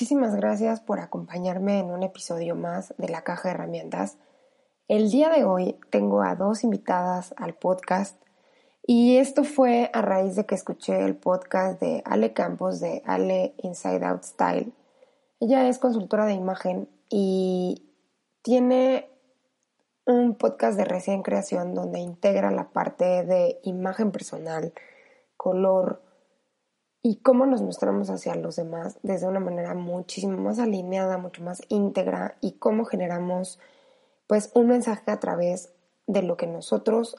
Muchísimas gracias por acompañarme en un episodio más de la caja de herramientas. El día de hoy tengo a dos invitadas al podcast y esto fue a raíz de que escuché el podcast de Ale Campos de Ale Inside Out Style. Ella es consultora de imagen y tiene un podcast de recién creación donde integra la parte de imagen personal, color, y cómo nos mostramos hacia los demás desde una manera muchísimo más alineada, mucho más íntegra y cómo generamos pues un mensaje a través de lo que nosotros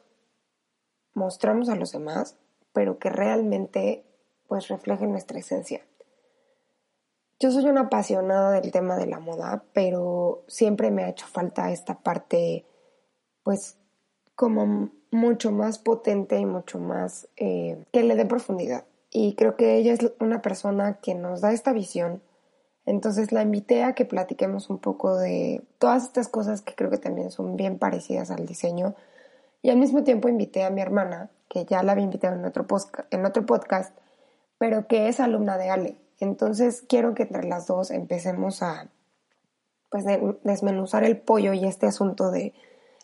mostramos a los demás, pero que realmente pues refleje nuestra esencia. Yo soy una apasionada del tema de la moda, pero siempre me ha hecho falta esta parte pues como mucho más potente y mucho más eh, que le dé profundidad y creo que ella es una persona que nos da esta visión. Entonces la invité a que platiquemos un poco de todas estas cosas que creo que también son bien parecidas al diseño. Y al mismo tiempo invité a mi hermana, que ya la había invitado en otro, en otro podcast, pero que es alumna de Ale. Entonces quiero que entre las dos empecemos a pues, desmenuzar el pollo y este asunto de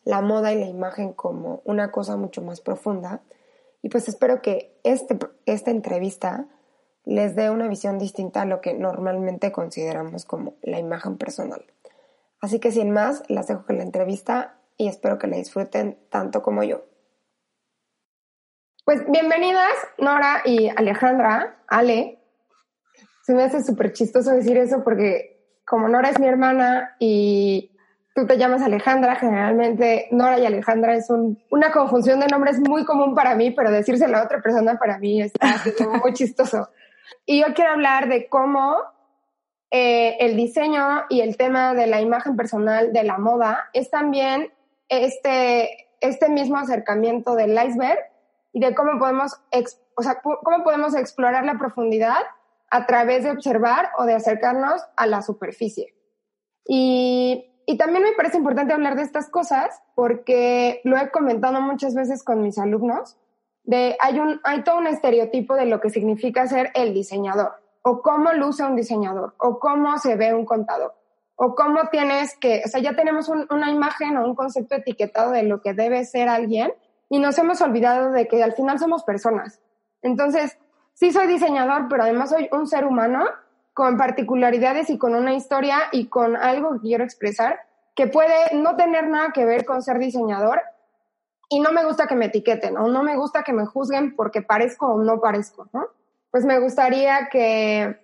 la moda y la imagen como una cosa mucho más profunda y pues espero que este, esta entrevista les dé una visión distinta a lo que normalmente consideramos como la imagen personal. Así que sin más, las dejo con la entrevista y espero que la disfruten tanto como yo. Pues bienvenidas Nora y Alejandra, Ale. Se me hace súper chistoso decir eso porque como Nora es mi hermana y tú te llamas Alejandra, generalmente Nora y Alejandra es una conjunción de nombres muy común para mí, pero decírselo a otra persona para mí es muy chistoso. Y yo quiero hablar de cómo eh, el diseño y el tema de la imagen personal de la moda es también este, este mismo acercamiento del iceberg y de cómo podemos, o sea, cómo podemos explorar la profundidad a través de observar o de acercarnos a la superficie. Y y también me parece importante hablar de estas cosas porque lo he comentado muchas veces con mis alumnos, de hay, un, hay todo un estereotipo de lo que significa ser el diseñador, o cómo luce un diseñador, o cómo se ve un contador, o cómo tienes que, o sea, ya tenemos una imagen o un concepto etiquetado de lo que debe ser alguien y nos hemos olvidado de que al final somos personas. Entonces, sí soy diseñador, pero además soy un ser humano con particularidades y con una historia y con algo que quiero expresar que puede no tener nada que ver con ser diseñador y no me gusta que me etiqueten o no me gusta que me juzguen porque parezco o no parezco, ¿no? Pues me gustaría que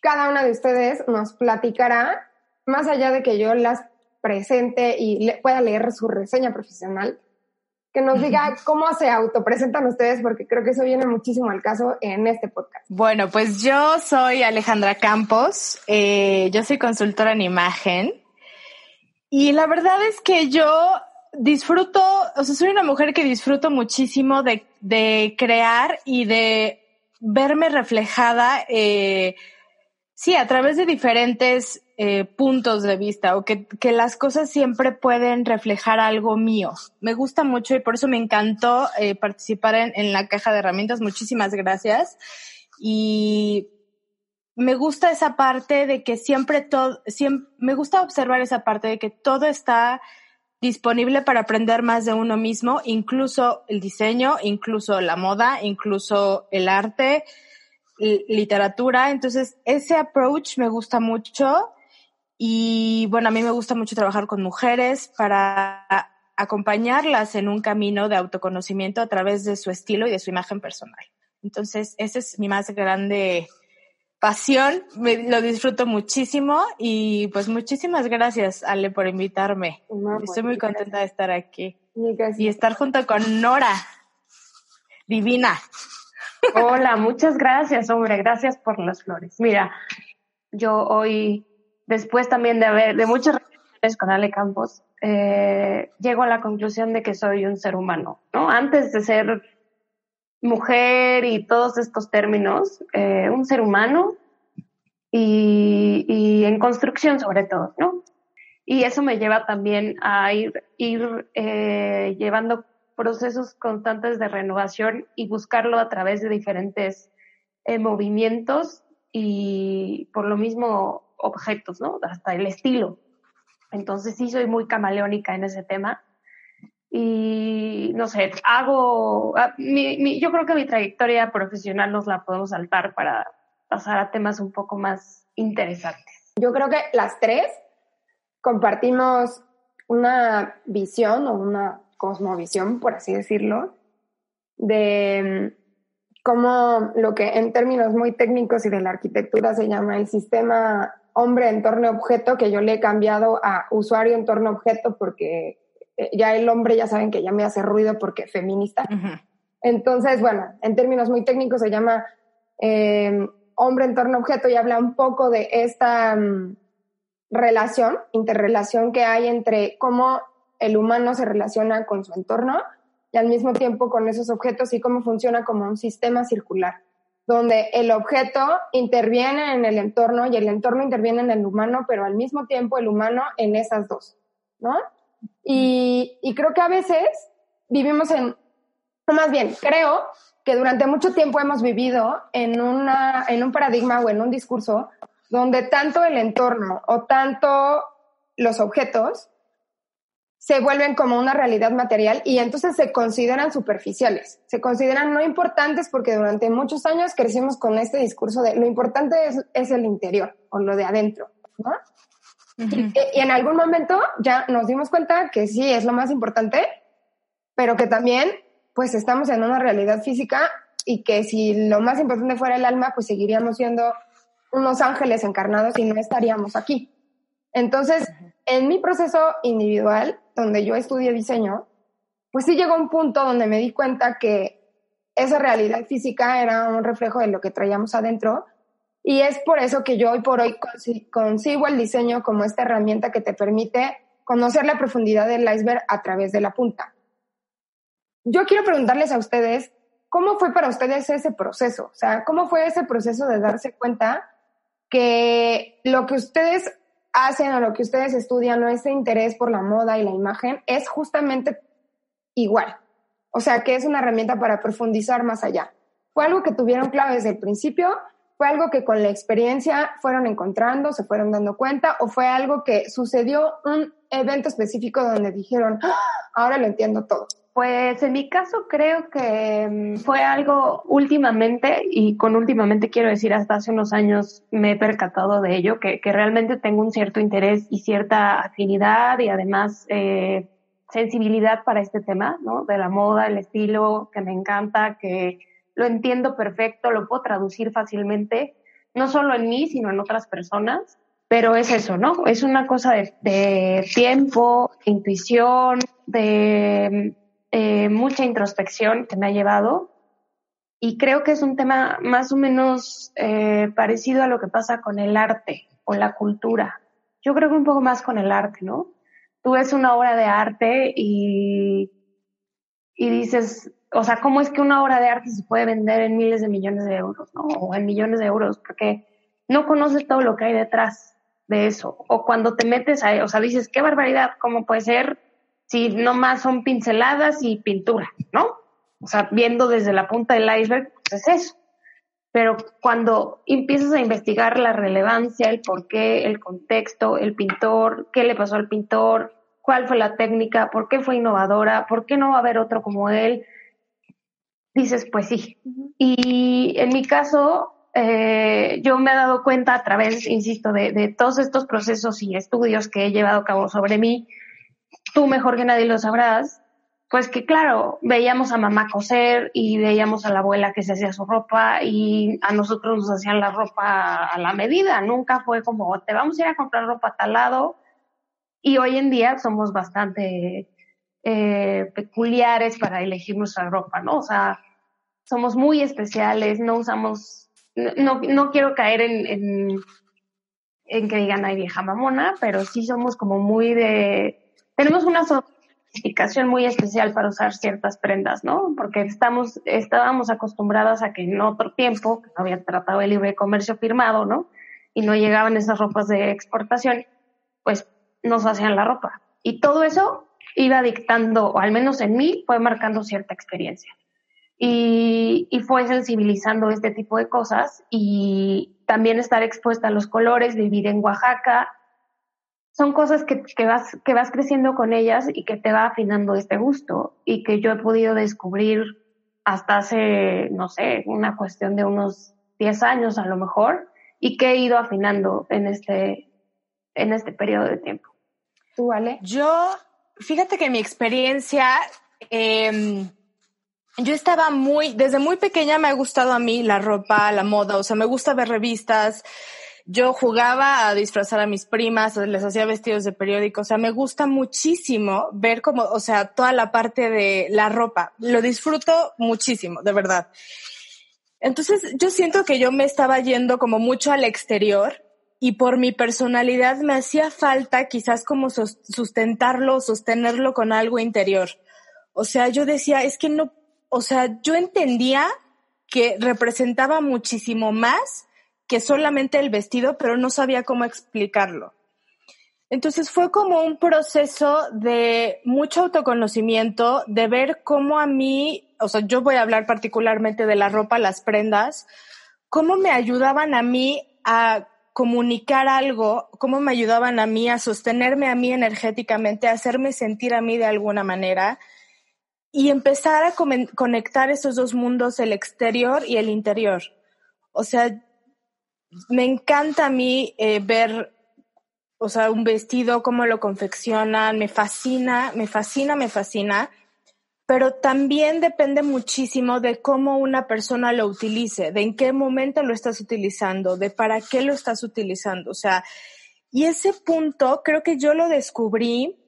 cada una de ustedes nos platicara, más allá de que yo las presente y pueda leer su reseña profesional, que nos diga cómo se autopresentan ustedes, porque creo que eso viene muchísimo al caso en este podcast. Bueno, pues yo soy Alejandra Campos, eh, yo soy consultora en imagen y la verdad es que yo disfruto, o sea, soy una mujer que disfruto muchísimo de, de crear y de verme reflejada, eh, sí, a través de diferentes eh, puntos de vista o que, que, las cosas siempre pueden reflejar algo mío. Me gusta mucho y por eso me encantó eh, participar en, en, la caja de herramientas. Muchísimas gracias. Y me gusta esa parte de que siempre todo, siempre, me gusta observar esa parte de que todo está disponible para aprender más de uno mismo, incluso el diseño, incluso la moda, incluso el arte, literatura. Entonces, ese approach me gusta mucho y bueno, a mí me gusta mucho trabajar con mujeres para acompañarlas en un camino de autoconocimiento a través de su estilo y de su imagen personal. Entonces, esa es mi más grande pasión, lo disfruto muchísimo y pues muchísimas gracias, Ale, por invitarme. Estoy muy contenta de estar aquí y estar junto con Nora, divina. Hola, muchas gracias, hombre, gracias por las flores. Mira, yo hoy, después también de haber, de muchas reuniones con Ale Campos, eh, llego a la conclusión de que soy un ser humano, ¿no? Antes de ser mujer y todos estos términos, eh, un ser humano y, y, en construcción sobre todo, ¿no? Y eso me lleva también a ir, ir eh, llevando procesos constantes de renovación y buscarlo a través de diferentes eh, movimientos y por lo mismo objetos, ¿no? Hasta el estilo. Entonces sí soy muy camaleónica en ese tema. Y no sé, hago, ah, mi, yo creo que mi trayectoria profesional nos la podemos saltar para pasar a temas un poco más interesantes. Yo creo que las tres compartimos una visión o una cosmovisión, por así decirlo, de como lo que en términos muy técnicos y de la arquitectura se llama el sistema hombre entorno objeto, que yo le he cambiado a usuario entorno objeto porque eh, ya el hombre ya saben que ya me hace ruido porque feminista. Entonces, bueno, en términos muy técnicos se llama eh, hombre entorno objeto y habla un poco de esta mm, relación, interrelación que hay entre cómo el humano se relaciona con su entorno y al mismo tiempo con esos objetos y cómo funciona como un sistema circular, donde el objeto interviene en el entorno y el entorno interviene en el humano, pero al mismo tiempo el humano en esas dos, ¿no? Y, creo que a veces vivimos en, o más bien, creo que durante mucho tiempo hemos vivido en, una, en un paradigma o en un discurso donde tanto el entorno o tanto los objetos se vuelven como una realidad material y entonces se consideran superficiales, se consideran no importantes porque durante muchos años crecimos con este discurso de lo importante es, el interior o lo de adentro, ¿no? y, y, en algún momento ya nos dimos cuenta que sí es lo más importante, pero que también pues estamos en una realidad física y que si lo más importante fuera el alma, pues seguiríamos siendo unos ángeles encarnados y no estaríamos aquí. Entonces, en mi proceso individual, donde yo estudié diseño, pues sí llegó un punto donde me di cuenta que esa realidad física era un reflejo de lo que traíamos adentro y es por eso que yo hoy por hoy consigo el diseño como esta herramienta que te permite conocer la profundidad del iceberg a través de la punta. Yo quiero preguntarles a ustedes, ¿cómo fue para ustedes ese proceso? O sea, ¿cómo fue ese proceso de darse cuenta que lo que ustedes hacen o lo que ustedes estudian o ese interés por la moda y la imagen es justamente igual. O sea, que es una herramienta para profundizar más allá. ¿Fue algo que tuvieron claro desde el principio? ¿Fue algo que con la experiencia fueron encontrando, se fueron dando cuenta? ¿O fue algo que sucedió un evento específico donde dijeron, ¡Ah! ahora lo entiendo todo? Pues en mi caso creo que mm, fue algo últimamente, y con últimamente quiero decir hasta hace unos años me he percatado de ello, que, que realmente tengo un cierto interés y cierta afinidad y además eh, sensibilidad para este tema, ¿no? De la moda, el estilo, que me encanta, que lo entiendo perfecto, lo puedo traducir fácilmente, no solo en mí, sino en otras personas. Pero es eso, ¿no? Es una cosa de, de tiempo, intuición, de eh, mucha introspección que me ha llevado y creo que es un tema más o menos eh, parecido a lo que pasa con el arte o la cultura. Yo creo que un poco más con el arte, ¿no? Tú ves una obra de arte y, y dices, o sea, ¿cómo es que una obra de arte se puede vender en miles de millones de euros, ¿no? O en millones de euros, porque no conoces todo lo que hay detrás de eso. O cuando te metes a, o sea, dices, qué barbaridad, ¿cómo puede ser si no más son pinceladas y pintura, ¿no? O sea, viendo desde la punta del iceberg, pues es eso. Pero cuando empiezas a investigar la relevancia, el porqué, el contexto, el pintor, qué le pasó al pintor, cuál fue la técnica, por qué fue innovadora, por qué no va a haber otro como él, dices, pues sí. Y en mi caso, eh, yo me he dado cuenta a través, insisto, de, de, todos estos procesos y estudios que he llevado a cabo sobre mí, tú mejor que nadie lo sabrás, pues que claro, veíamos a mamá coser y veíamos a la abuela que se hacía su ropa y a nosotros nos hacían la ropa a la medida, nunca fue como te vamos a ir a comprar ropa a tal lado y hoy en día somos bastante eh, peculiares para elegir nuestra ropa, ¿no? O sea, somos muy especiales, no usamos, no, no quiero caer en, en en que digan, ay, vieja mamona, pero sí somos como muy de, tenemos una sofisticación muy especial para usar ciertas prendas, ¿no? Porque estamos, estábamos acostumbradas a que en otro tiempo, que no había tratado de libre comercio firmado, ¿no? Y no llegaban esas ropas de exportación, pues nos hacían la ropa. Y todo eso iba dictando, o al menos en mí, fue marcando cierta experiencia. Y, fue sensibilizando este tipo de cosas y también estar expuesta a los colores, vivir en Oaxaca, son cosas que, que, vas, que vas creciendo con ellas y que te va afinando este gusto y que yo he podido descubrir hasta hace, no sé, una cuestión de unos 10 años a lo mejor y que he ido afinando en este, en este periodo de tiempo. ¿Tú, vale? Yo, fíjate que mi experiencia, eh, yo estaba muy, desde muy pequeña me ha gustado a mí la ropa, la moda, o sea, me gusta ver revistas. Yo jugaba a disfrazar a mis primas, les hacía vestidos de periódico, o sea, me gusta muchísimo ver como, o sea, toda la parte de la ropa. Lo disfruto muchísimo, de verdad. Entonces, yo siento que yo me estaba yendo como mucho al exterior y por mi personalidad me hacía falta quizás como sustentarlo, sostenerlo con algo interior. O sea, yo decía, es que no o sea, yo entendía que representaba muchísimo más que solamente el vestido, pero no sabía cómo explicarlo. Entonces fue como un proceso de mucho autoconocimiento, de ver cómo a mí, o sea, yo voy a hablar particularmente de la ropa, las prendas, cómo me ayudaban a mí a comunicar algo, cómo me ayudaban a mí a sostenerme a mí energéticamente, a hacerme sentir a mí de alguna manera y empezar a conectar esos dos mundos, el exterior y el interior. O sea, me encanta a mí eh, ver, o sea, un vestido, cómo lo confeccionan, me fascina, me fascina, me fascina, pero también depende muchísimo de cómo una persona lo utilice, de en qué momento lo estás utilizando, de para qué lo estás utilizando. O sea, y ese punto creo que yo lo descubrí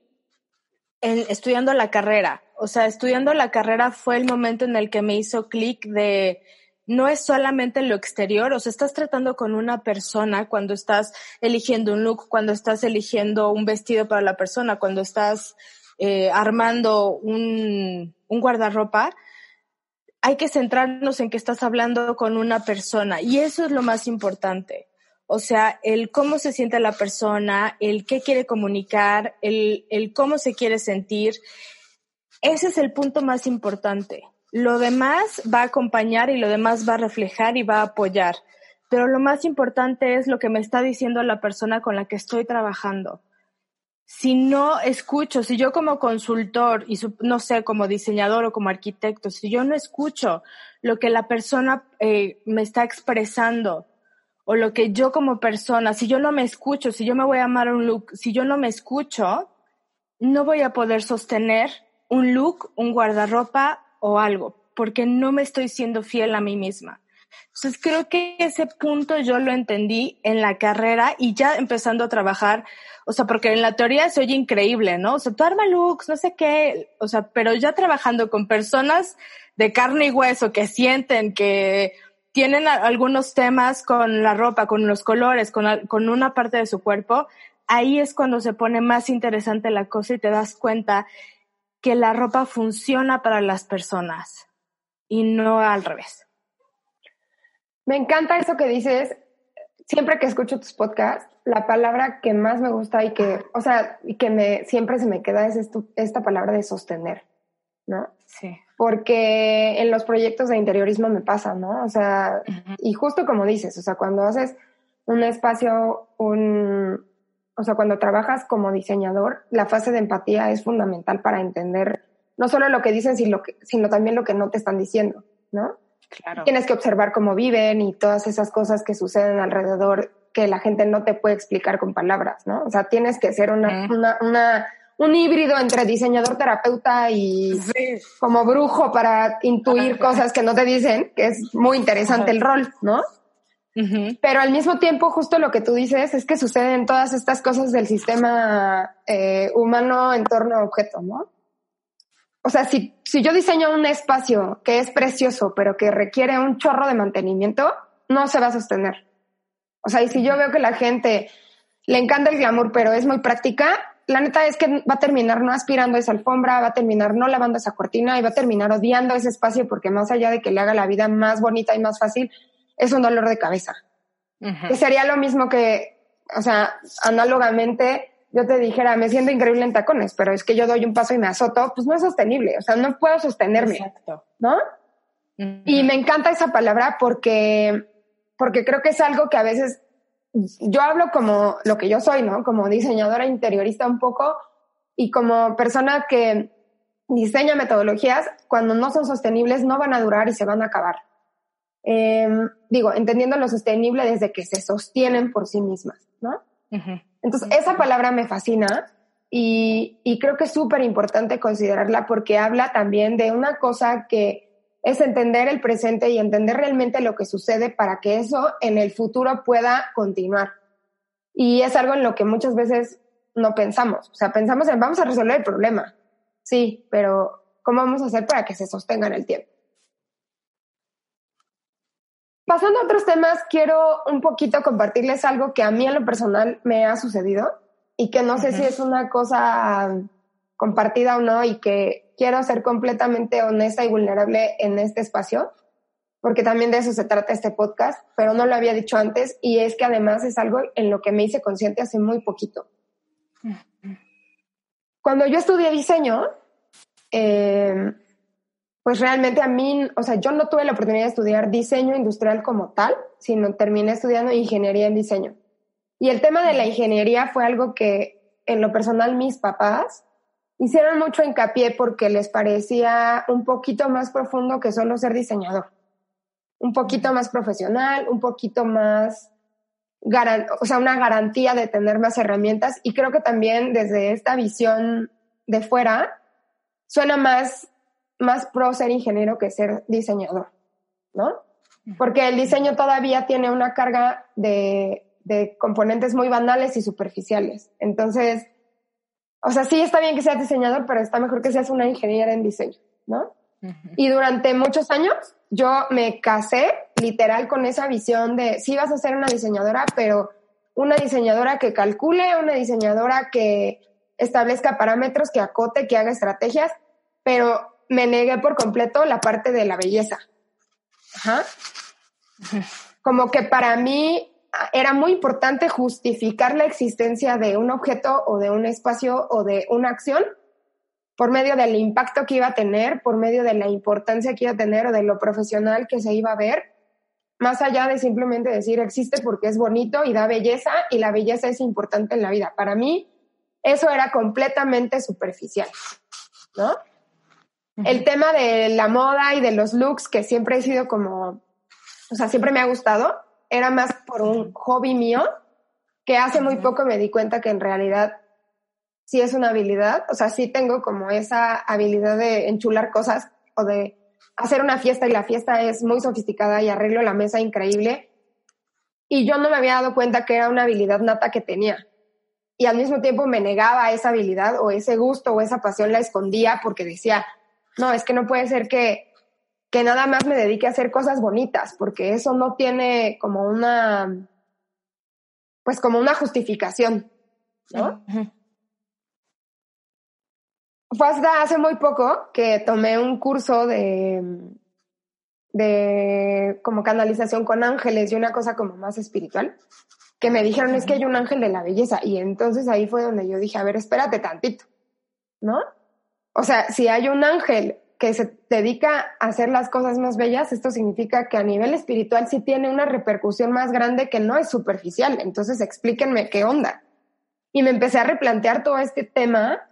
en, estudiando la carrera o sea, estudiando la carrera fue el momento en el que me hizo clic de no es solamente lo exterior, o sea, estás tratando con una persona cuando estás eligiendo un look, cuando estás eligiendo un vestido para la persona, cuando estás eh, armando un, un guardarropa, hay que centrarnos en que estás hablando con una persona y eso es lo más importante. O sea, el cómo se siente la persona, el qué quiere comunicar, el, el cómo se quiere sentir ese es el punto más importante. Lo demás va a acompañar y lo demás va a reflejar y va a apoyar. Pero lo más importante es lo que me está diciendo la persona con la que estoy trabajando. Si no escucho, si yo como consultor y no sé, como diseñador o como arquitecto, si yo no escucho lo que la persona eh, me está expresando o lo que yo como persona, si yo no me escucho, si yo me voy a amar un look, si yo no me escucho, no voy a poder sostener un look, un guardarropa o algo, porque no me estoy siendo fiel a mí misma. Entonces creo que ese punto yo lo entendí en la carrera y ya empezando a trabajar, o sea, porque en la teoría se oye increíble, ¿no? O sea, tú arma looks, no sé qué, o sea, pero ya trabajando con personas de carne y hueso que sienten que tienen algunos temas con la ropa, con los colores, con, con una parte de su cuerpo, ahí es cuando se pone más interesante la cosa y te das cuenta que la ropa funciona para las personas y no al revés. Me encanta eso que dices. Siempre que escucho tus podcasts, la palabra que más me gusta y que, o sea, y que me, siempre se me queda es esta palabra de sostener, ¿no? Sí. Porque en los proyectos de interiorismo me pasa, ¿no? O sea, y justo como dices, o sea, cuando haces un espacio, un, o sea, cuando trabajas como diseñador, la fase de empatía es fundamental para entender no solo lo que dicen, sino, sino también lo que no te están diciendo, ¿no? Claro. Tienes que observar cómo viven y todas esas cosas que suceden alrededor que la gente no te puede explicar con palabras, ¿no? O sea, tienes que ser una, una, una un híbrido entre diseñador, terapeuta y como brujo para intuir cosas que no te dicen, que es muy interesante el rol, ¿no? Pero al mismo tiempo, justo lo que tú dices es que suceden todas estas cosas del sistema eh, humano en torno a objeto, ¿no? O sea, si, si yo diseño un espacio que es precioso, pero que requiere un chorro de mantenimiento, no se va a sostener. O sea, y si yo veo que la gente le encanta el glamour, pero es muy práctica, la neta es que va a terminar no aspirando esa alfombra, va a terminar no lavando esa cortina y va a terminar odiando ese espacio porque más allá de que le haga la vida más bonita y más fácil, es un dolor de cabeza. Que sería lo mismo que, o sea, análogamente yo te dijera, me siento increíble en tacones, pero es que yo doy un paso y me azoto, pues no es sostenible, o sea, no puedo sostenerme, Exacto. ¿no? Y me encanta esa palabra porque, porque creo que es algo que a veces yo hablo como lo que yo soy, ¿no? Como diseñadora interiorista un poco y como persona que diseña metodologías, cuando no son sostenibles no van a durar y se van a acabar. Em, digo, entendiendo lo sostenible desde que se sostienen por sí mismas, ¿no? Entonces, esa palabra me fascina y, y creo que es súper importante considerarla porque habla también de una cosa que es entender el presente y entender realmente lo que sucede para que eso en el futuro pueda continuar. Y es algo en lo que muchas veces no pensamos. O sea, pensamos en vamos a resolver el problema. Sí, pero ¿cómo vamos a hacer para que se sostenga en el tiempo? Pasando a otros temas, quiero un poquito compartirles algo que a mí en lo personal me ha sucedido y que no sé si es una cosa compartida o no y que quiero ser completamente honesta y vulnerable en este espacio, porque también de eso se trata este podcast, pero no lo había dicho antes y es que además es algo en lo que me hice consciente hace muy poquito. Cuando yo estudié diseño, em, pues realmente a mí, o sea, yo no tuve la oportunidad de estudiar diseño industrial como tal, sino terminé estudiando ingeniería en diseño. Y el tema de la ingeniería fue algo que en lo personal mis papás hicieron mucho hincapié porque les parecía un poquito más profundo que solo ser diseñador. Un poquito más profesional, un poquito más, o sea, una garantía de tener más herramientas. Y creo que también desde esta visión de fuera, suena más, más pro ser ingeniero que ser diseñador, ¿no? Porque el diseño todavía tiene una carga de, de componentes muy banales y superficiales. Entonces, o sea, sí está bien que seas diseñador, pero está mejor que seas una ingeniera en diseño, ¿no? Y durante muchos años yo me casé literal con esa visión de sí vas a ser una diseñadora, pero una diseñadora que calcule, una diseñadora que establezca parámetros, que acote, que haga estrategias, pero me negué por completo la parte de la belleza. Ajá. Como que para mí era muy importante justificar la existencia de un objeto o de un espacio o de una acción por medio del impacto que iba a tener, por medio de la importancia que iba a tener o de lo profesional que se iba a ver, más allá de simplemente decir existe porque es bonito y da belleza y la belleza es importante en la vida. Para mí, eso era completamente superficial, ¿no? El tema de la moda y de los looks, que siempre he sido como, o sea, siempre me ha gustado, era más por un hobby mío, que hace muy poco me di cuenta que en realidad sí es una habilidad, o sea, sí tengo como esa habilidad de enchular cosas o de hacer una fiesta y la fiesta es muy sofisticada y arreglo la mesa increíble. Y yo no me había dado cuenta que era una habilidad nata que tenía. Y al mismo tiempo me negaba esa habilidad o ese gusto o esa pasión la escondía porque decía, no, es que no puede ser que que nada más me dedique a hacer cosas bonitas, porque eso no tiene como una, pues como una justificación, ¿no? Fue hasta hace muy poco que tomé un curso de, de como canalización con ángeles y una cosa como más espiritual, que me dijeron es que hay un ángel de la belleza y entonces ahí fue donde yo dije, a ver, espérate tantito, ¿no? O sea, si hay un ángel que se dedica a hacer las cosas más bellas, esto significa que a nivel espiritual sí tiene una repercusión más grande que no es superficial. Entonces explíquenme qué onda. Y me empecé a replantear todo este tema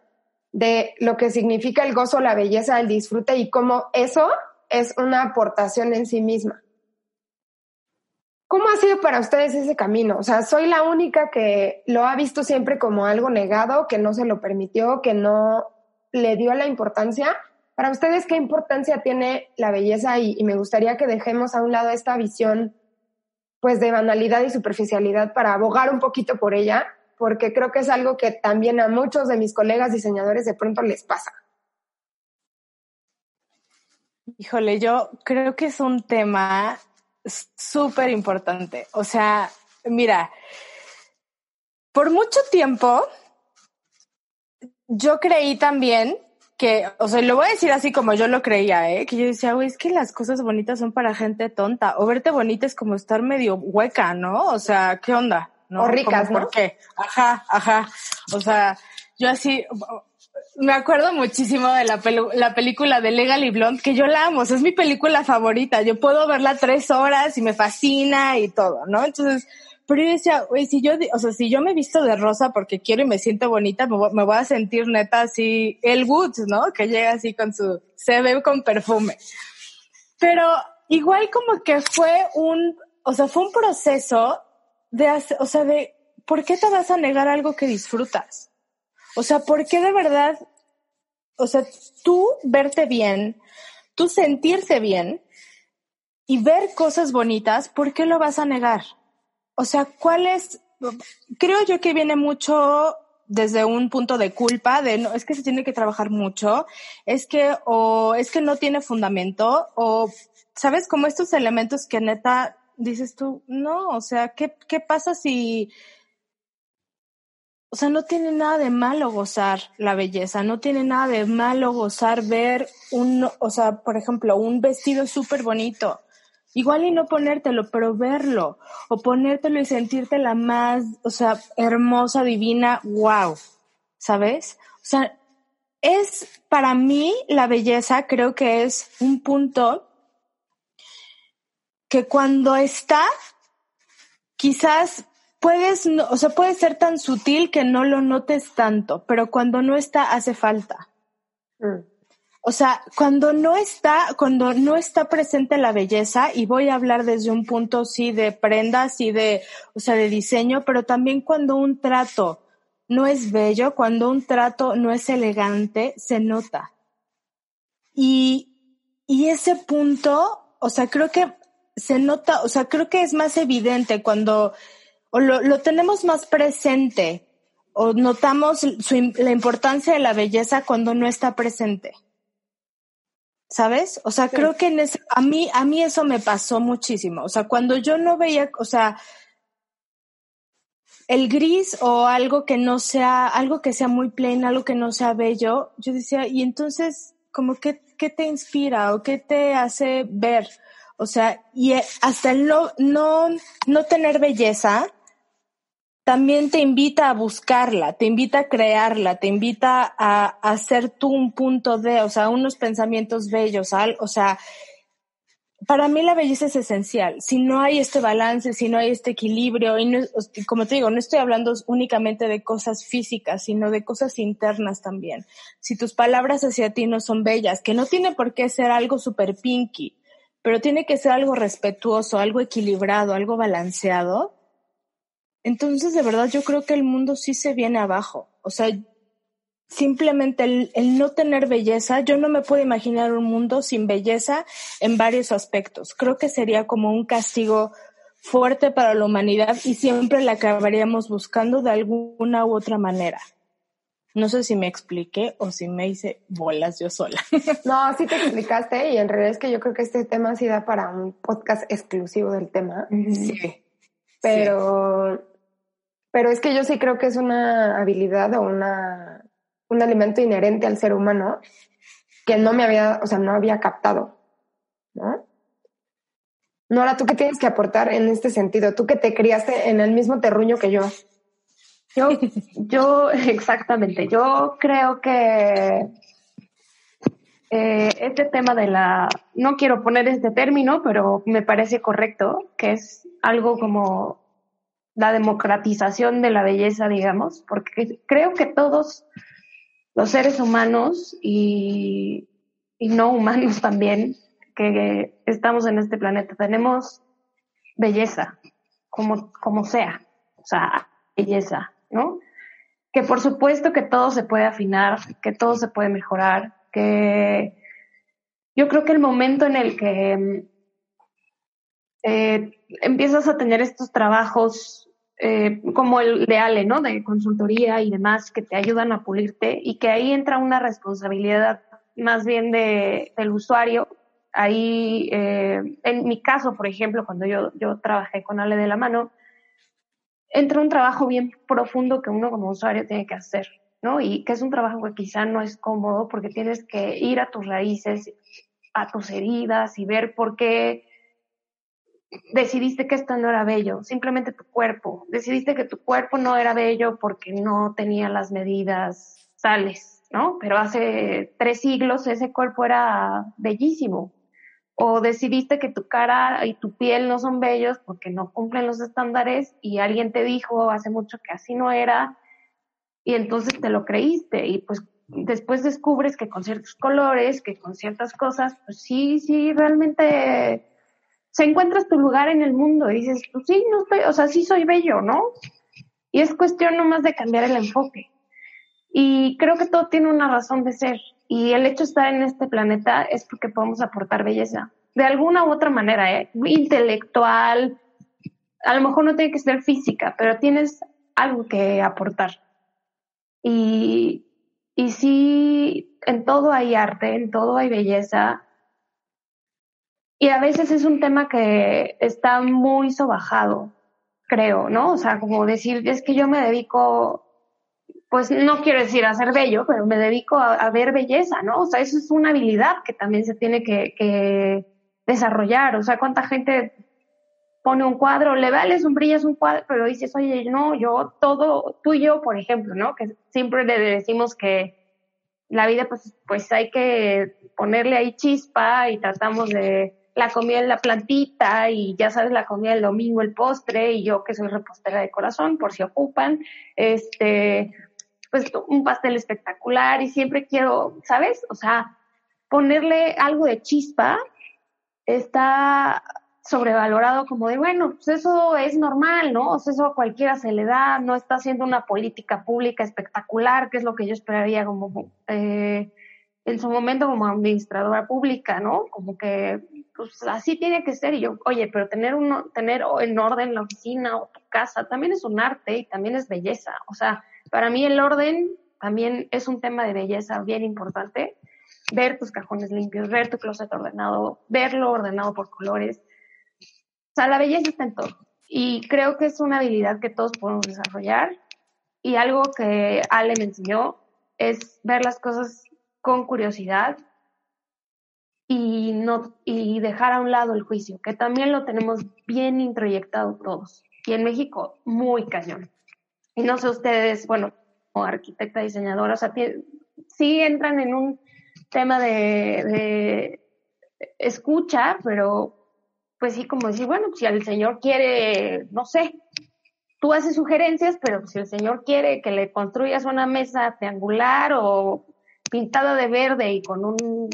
de lo que significa el gozo, la belleza, el disfrute y cómo eso es una aportación en sí misma. ¿Cómo ha sido para ustedes ese camino? O sea, soy la única que lo ha visto siempre como algo negado, que no se lo permitió, que no le dio la importancia para ustedes, ¿qué importancia tiene la belleza? Y, me gustaría que dejemos a un lado esta visión pues de banalidad y superficialidad para abogar un poquito por ella, porque creo que es algo que también a muchos de mis colegas diseñadores de pronto les pasa. Híjole, yo creo que es un tema súper importante. O sea, mira, por mucho tiempo, yo creí también que, o sea, lo voy a decir así como yo lo creía, ¿eh? Que yo decía, güey, es que las cosas bonitas son para gente tonta. O verte bonita es como estar medio hueca, ¿no? O sea, ¿qué onda? ¿No? O ricas, ¿Por qué? Ajá, ajá. O sea, yo así, me acuerdo muchísimo de la, la película de Legally Blonde, que yo la amo, es mi película favorita. Yo puedo verla tres horas y me fascina y todo, ¿no? Entonces, pero yo decía, güey, si yo, o sea, si yo me visto de rosa porque quiero y me siento bonita, me voy, a sentir neta así, el Woods, ¿no? Que llega así con su, se ve con perfume. Pero igual como que fue un, o sea, fue un proceso de o sea, de, ¿por qué te vas a negar algo que disfrutas? O sea, ¿por qué de verdad, o sea, tú verte bien, tú sentirte bien y ver cosas bonitas, ¿por qué lo vas a negar? O sea, ¿cuál es? Creo yo que viene mucho desde un punto de culpa, de no, es que se tiene que trabajar mucho, es que, o es que no tiene fundamento, o, ¿sabes? Como estos elementos que neta dices tú, no, o sea, ¿qué, qué pasa si, o sea, no tiene nada de malo gozar la belleza, no tiene nada de malo gozar ver un, o sea, por ejemplo, un vestido súper bonito. Igual y no ponértelo, pero verlo, o ponértelo y sentirte la más, o sea, hermosa, divina, wow, ¿sabes? O sea, es para mí la belleza, creo que es un punto que cuando está, quizás puedes, o sea, puede ser tan sutil que no lo notes tanto, pero cuando no está, hace falta. Mm. O sea, cuando no está, cuando no está presente la belleza, y voy a hablar desde un punto sí de prendas y de, o sea, de diseño, pero también cuando un trato no es bello, cuando un trato no es elegante, se nota. Y, y ese punto, o sea, creo que se nota, o sea, creo que es más evidente cuando o lo, lo tenemos más presente o notamos la importancia de la belleza cuando no está presente. ¿Sabes? O sea, creo que en ese, a mí, a mí eso me pasó muchísimo. O sea, cuando yo no veía, o sea, el gris o algo que no sea, algo que sea muy plain, algo que no sea bello, yo decía, y entonces, como que, ¿qué te inspira o qué te hace ver? O sea, y hasta el no, no, no tener belleza, también te invita a buscarla, te invita a crearla, te invita a, hacer tú un punto de, o sea, unos pensamientos bellos, o sea, para mí la belleza es esencial. Si no hay este balance, si no hay este equilibrio, y como te digo, no estoy hablando únicamente de cosas físicas, sino de cosas internas también. Si tus palabras hacia ti no son bellas, que no tiene por qué ser algo súper pinky, pero tiene que ser algo respetuoso, algo equilibrado, algo balanceado, entonces, de verdad, yo creo que el mundo sí se viene abajo. O sea, simplemente el, no tener belleza, yo no me puedo imaginar un mundo sin belleza en varios aspectos. Creo que sería como un castigo fuerte para la humanidad y siempre la acabaríamos buscando de alguna u otra manera. No sé si me expliqué o si me hice bolas yo sola. No, sí te explicaste y en realidad es que yo creo que este tema sí da para un podcast exclusivo del tema. Sí. Pero pero es que yo sí creo que es una habilidad o una, un alimento inherente al ser humano que no me había, o sea, no había captado, ¿no? Nora, ¿tú qué tienes que aportar en este sentido? Tú que te criaste en el mismo terruño que yo. Yo, yo, exactamente, yo creo que eh, este tema de la, no quiero poner este término, pero me parece correcto, que es algo como la democratización de la belleza, digamos, porque creo que todos los seres humanos y, no humanos también que estamos en este planeta tenemos belleza, como, como sea, o sea, belleza, ¿no? Que por supuesto que todo se puede afinar, que todo se puede mejorar, que yo creo que el momento en el que eh, empiezas a tener estos trabajos eh, como el de Ale, ¿no? De consultoría y demás que te ayudan a pulirte y que ahí entra una responsabilidad más bien de, del usuario. Ahí, eh, en mi caso, por ejemplo, cuando yo, yo trabajé con Ale de la mano, entra un trabajo bien profundo que uno como usuario tiene que hacer, ¿no? Y que es un trabajo que quizá no es cómodo porque tienes que ir a tus raíces, a tus heridas y ver por qué decidiste que esto no era bello, simplemente tu cuerpo. Decidiste que tu cuerpo no era bello porque no tenía las medidas sales, ¿no? Pero hace tres siglos ese cuerpo era bellísimo. O decidiste que tu cara y tu piel no son bellos porque no cumplen los estándares y alguien te dijo hace mucho que así no era y entonces te lo creíste y pues después descubres que con ciertos colores, que con ciertas cosas, pues sí, sí, realmente se encuentras tu lugar en el mundo y dices, pues sí, no estoy, o sea, sí soy bello, ¿no? Y es cuestión nomás de cambiar el enfoque. Y creo que todo tiene una razón de ser. Y el hecho de estar en este planeta es porque podemos aportar belleza. De alguna u otra manera, ¿eh? intelectual, a lo mejor no tiene que ser física, pero tienes algo que aportar. Y, y sí, en todo hay arte, en todo hay belleza, y a veces es un tema que está muy sobajado, creo, ¿no? O sea, como decir, es que yo me dedico, pues no quiero decir a ser bello, pero me dedico a, ver belleza, ¿no? O sea, eso es una habilidad que también se tiene que, desarrollar. O sea, cuánta gente pone un cuadro, le vales un brillo, es un cuadro, pero dices, oye, no, yo todo, tú y yo, por ejemplo, ¿no? Que siempre le decimos que la vida, pues, pues hay que ponerle ahí chispa y tratamos de la comida en la plantita y ya sabes, la comida el domingo, el postre y yo que soy repostera de corazón, por si ocupan, este, pues un pastel espectacular y siempre quiero, ¿sabes? O sea, ponerle algo de chispa está sobrevalorado como de, bueno, pues eso es normal, ¿no? O sea, eso a cualquiera se le da, no está haciendo una política pública espectacular, que es lo que yo esperaría como eh, en su momento como administradora pública, ¿no? Como que pues así tiene que ser. Y yo, oye, pero tener uno, tener en orden la oficina o tu casa también es un arte y también es belleza. O sea, para mí el orden también es un tema de belleza bien importante. Ver tus cajones limpios, ver tu closet ordenado, verlo ordenado por colores. O sea, la belleza está en todo. Y creo que es una habilidad que todos podemos desarrollar. Y algo que Ale me enseñó es ver las cosas con curiosidad y, no, y dejar a un lado el juicio, que también lo tenemos bien introyectado todos. Y en México, muy cañón. Y no sé ustedes, bueno, como arquitecta, diseñadora, o sea, sí entran en un tema de, de escucha, pero pues sí, como decir, bueno, si el señor quiere, no sé, tú haces sugerencias, pero si el señor quiere que le construyas una mesa triangular o pintada de verde y con un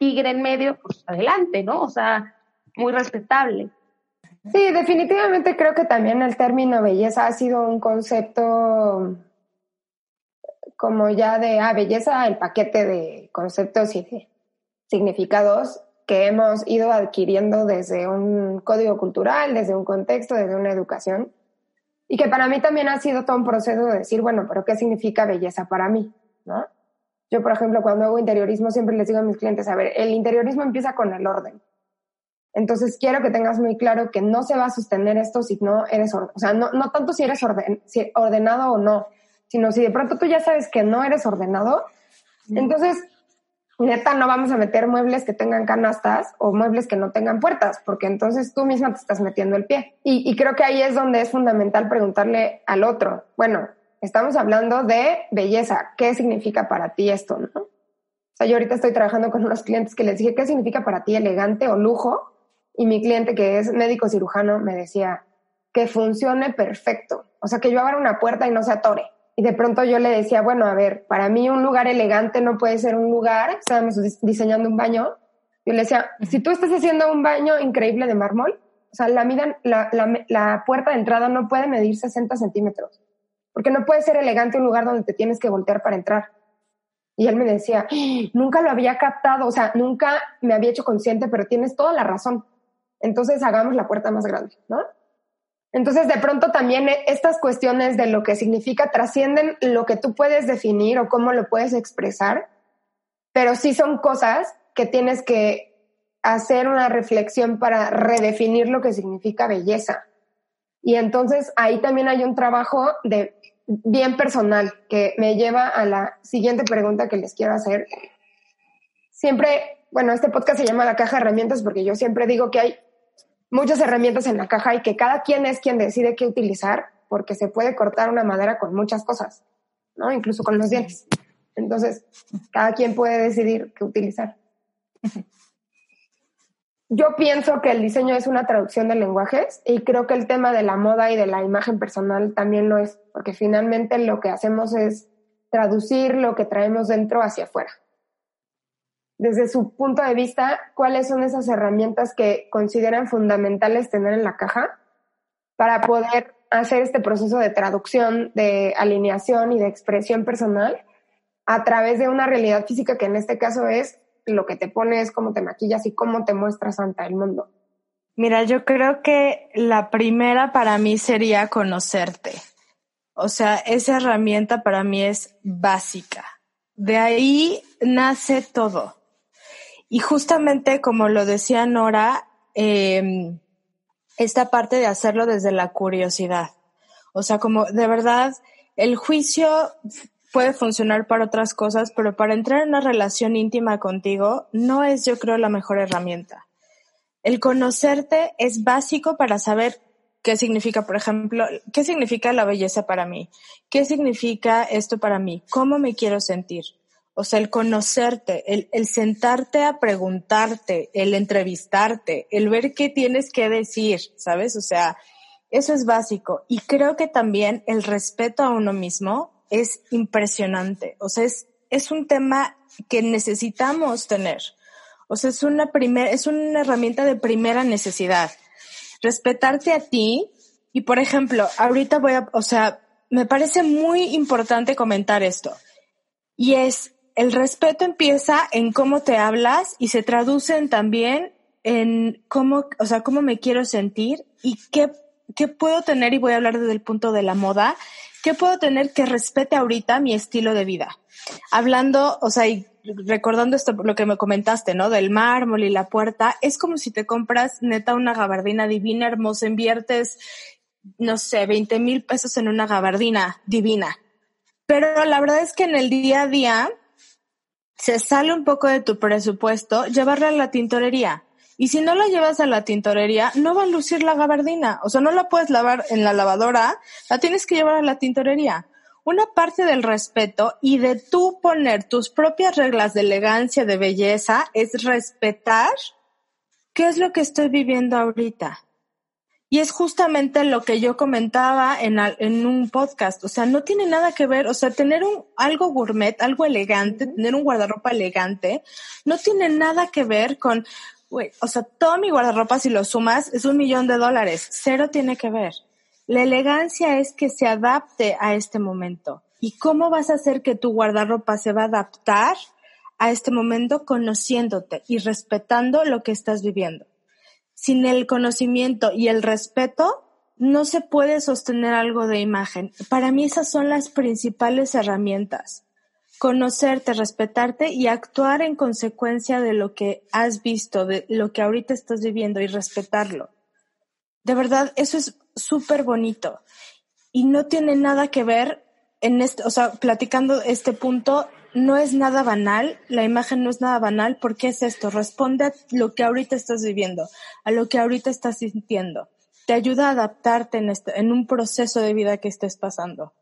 tigre en medio, pues adelante, ¿no? O sea, muy respetable. Sí, definitivamente creo que también el término belleza ha sido un concepto como ya de, ah, belleza, el paquete de conceptos y de significados que hemos ido adquiriendo desde un código cultural, desde un contexto, desde una educación. Y que para mí también ha sido todo un proceso de decir, bueno, pero ¿qué significa belleza para mí? ¿No? Yo, por ejemplo, cuando hago interiorismo, siempre les digo a mis clientes, a ver, el interiorismo empieza con el orden. Entonces, quiero que tengas muy claro que no se va a sostener esto si no eres, o sea, no, no tanto si eres ordenado o no, sino si de pronto tú ya sabes que no eres ordenado, entonces, neta, no vamos a meter muebles que tengan canastas o muebles que no tengan puertas, porque entonces tú misma te estás metiendo el pie. Y, y creo que ahí es donde es fundamental preguntarle al otro, bueno, Estamos hablando de belleza. ¿Qué significa para ti esto? ¿no? O sea, yo ahorita estoy trabajando con unos clientes que les dije, ¿qué significa para ti elegante o lujo? Y mi cliente, que es médico cirujano, me decía, que funcione perfecto. O sea, que yo abra una puerta y no se atore. Y de pronto yo le decía, bueno, a ver, para mí un lugar elegante no puede ser un lugar, estábamos diseñando un baño. Yo le decía, si tú estás haciendo un baño increíble de mármol, o sea, la, la, la, la puerta de entrada no puede medir 60 centímetros porque no puede ser elegante un lugar donde te tienes que voltear para entrar. Y él me decía, nunca lo había captado, o sea, nunca me había hecho consciente, pero tienes toda la razón. Entonces hagamos la puerta más grande, ¿no? Entonces, de pronto también estas cuestiones de lo que significa trascienden lo que tú puedes definir o cómo lo puedes expresar, pero sí son cosas que tienes que hacer una reflexión para redefinir lo que significa belleza. Y entonces ahí también hay un trabajo de bien personal que me lleva a la siguiente pregunta que les quiero hacer. Siempre, bueno, este podcast se llama La Caja de Herramientas porque yo siempre digo que hay muchas herramientas en la caja y que cada quien es quien decide qué utilizar porque se puede cortar una madera con muchas cosas, ¿no? Incluso con los dientes. Entonces, cada quien puede decidir qué utilizar. Yo pienso que el diseño es una traducción de lenguajes y creo que el tema de la moda y de la imagen personal también lo es, porque finalmente lo que hacemos es traducir lo que traemos dentro hacia afuera. Desde su punto de vista, ¿cuáles son esas herramientas que consideran fundamentales tener en la caja para poder hacer este proceso de traducción, de alineación y de expresión personal a través de una realidad física que en este caso es lo que te pones, cómo te maquillas y cómo te muestras ante el mundo? Mira, yo creo que la primera para mí sería conocerte. O sea, esa herramienta para mí es básica. De ahí nace todo. Y justamente como lo decía Nora, em, esta parte de hacerlo desde la curiosidad. O sea, como de verdad, el juicio puede funcionar para otras cosas, pero para entrar en una relación íntima contigo no es, yo creo, la mejor herramienta. El conocerte es básico para saber qué significa, por ejemplo, qué significa la belleza para mí, qué significa esto para mí, cómo me quiero sentir. O sea, el conocerte, el, el sentarte a preguntarte, el entrevistarte, el ver qué tienes que decir, ¿sabes? O sea, eso es básico. Y creo que también el respeto a uno mismo es impresionante. O sea, es, es un tema que necesitamos tener. O sea, es una primer, es una herramienta de primera necesidad. Respetarte a ti. Y por ejemplo, ahorita voy a, o sea, me parece muy importante comentar esto. Y es, el respeto empieza en cómo te hablas y se traducen también en cómo, o sea, cómo me quiero sentir y qué, qué puedo tener, y voy a hablar desde el punto de la moda, ¿Qué puedo tener que respete ahorita mi estilo de vida? Hablando, o sea, y recordando esto, lo que me comentaste, ¿no? Del mármol y la puerta, es como si te compras neta una gabardina divina, hermosa, inviertes, no sé, 20 mil pesos en una gabardina divina. Pero la verdad es que en el día a día se sale un poco de tu presupuesto llevarla a la tintorería. Y si no la llevas a la tintorería, no va a lucir la gabardina. O sea, no la puedes lavar en la lavadora, la tienes que llevar a la tintorería. Una parte del respeto y de tú poner tus propias reglas de elegancia, de belleza, es respetar qué es lo que estoy viviendo ahorita. Y es justamente lo que yo comentaba en, en, un podcast. O sea, no tiene nada que ver, o sea, tener un, algo gourmet, algo elegante, tener un guardarropa elegante, no tiene nada que ver con, o sea, todo mi guardarropa, si lo sumas, es un millón de dólares. Cero tiene que ver. La elegancia es que se adapte a este momento. ¿Y cómo vas a hacer que tu guardarropa se va a adaptar a este momento conociéndote y respetando lo que estás viviendo? Sin el conocimiento y el respeto, no se puede sostener algo de imagen. Para mí esas son las principales herramientas conocerte, respetarte y actuar en consecuencia de lo que has visto, de lo que ahorita estás viviendo y respetarlo. De verdad, eso es súper bonito y no tiene nada que ver en este, o sea, platicando este punto, no es nada banal, la imagen no es nada banal, porque es esto, responde a lo que ahorita estás viviendo, a lo que ahorita estás sintiendo. Te ayuda a adaptarte en, este, en un proceso de vida que estés pasando.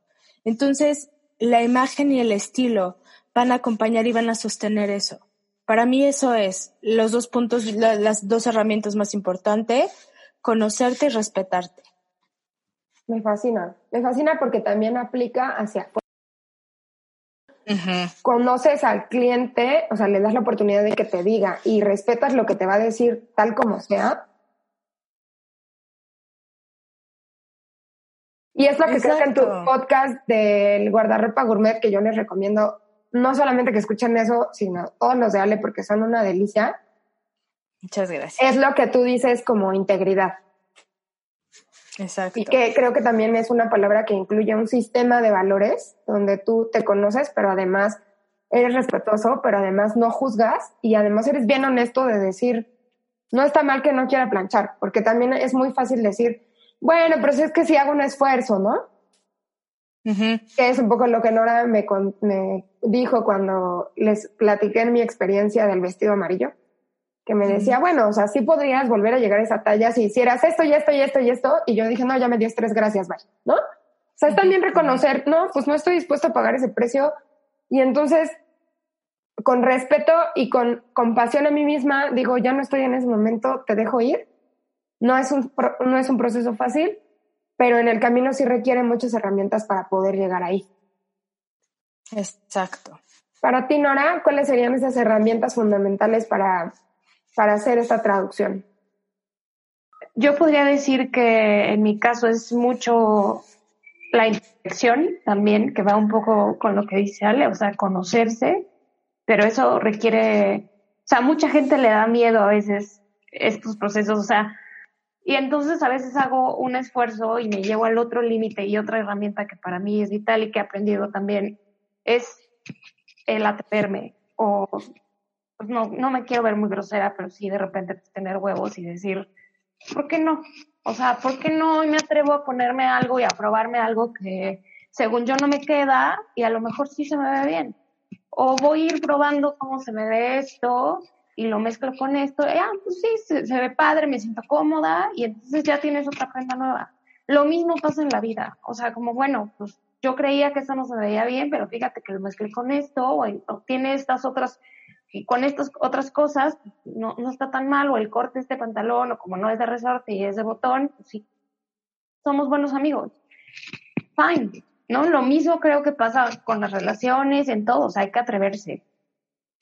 Entonces, la imagen y el estilo van a acompañar y van a sostener eso. Para mí eso es los dos puntos, las dos herramientas más importantes, conocerte y respetarte. Me fascina, me fascina porque también aplica hacia Conoces al cliente, o sea, le das la oportunidad de que te diga y respetas lo que te va a decir tal como sea, Y es lo que creo que en tu podcast del guardarropa gourmet, que yo les recomiendo, no solamente que escuchen eso, sino todos los de Ale, porque son una delicia. Muchas gracias. Es lo que tú dices como integridad. Exacto. Y que creo que también es una palabra que incluye un sistema de valores donde tú te conoces, pero además eres respetuoso, pero además no juzgas y además eres bien honesto de decir, no está mal que no quiera planchar, porque también es muy fácil decir, bueno, pero es que sí hago un esfuerzo, ¿no? Que es un poco lo que Nora me, me dijo cuando les platiqué en mi experiencia del vestido amarillo, que me decía, bueno, o sea, sí podrías volver a llegar a esa talla si hicieras esto y esto y esto y esto, y yo dije, no, ya me dio tres gracias, bye, ¿no? O sea, es también reconocer, no, pues no estoy dispuesto a pagar ese precio, y entonces, con respeto y con compasión a mí misma, digo, ya no estoy en ese momento, te dejo ir. No es un, no es un proceso fácil, pero en el camino sí requiere muchas herramientas para poder llegar ahí. Exacto. Para ti, Nora, ¿cuáles serían esas herramientas fundamentales para, para hacer esta traducción? Yo podría decir que en mi caso es mucho la introspección también, que va un poco con lo que dice Ale, o sea, conocerse, pero eso requiere, o sea, mucha gente le da miedo a veces estos procesos, o sea, y entonces a veces hago un esfuerzo y me llevo al otro límite y otra herramienta que para mí es vital y que he aprendido también es el atreverme o pues no, no me quiero ver muy grosera, pero sí de repente tener huevos y decir, ¿por qué no? O sea, ¿por qué no me atrevo a ponerme algo y a probarme algo que según yo no me queda y a lo mejor sí se me ve bien? O voy a ir probando cómo se me ve esto y lo mezclo con esto, y, ah, pues sí, se, ve padre, me siento cómoda y entonces ya tienes otra prenda nueva. Lo mismo pasa en la vida, o sea, como bueno, pues yo creía que eso no se veía bien, pero fíjate que lo mezclé con esto o, tiene estas otras, y con estas otras cosas no, no está tan mal, o el corte este pantalón, o como no es de resorte y es de botón, pues sí, somos buenos amigos. Fine, ¿no? Lo mismo creo que pasa con las relaciones, en todos, hay que atreverse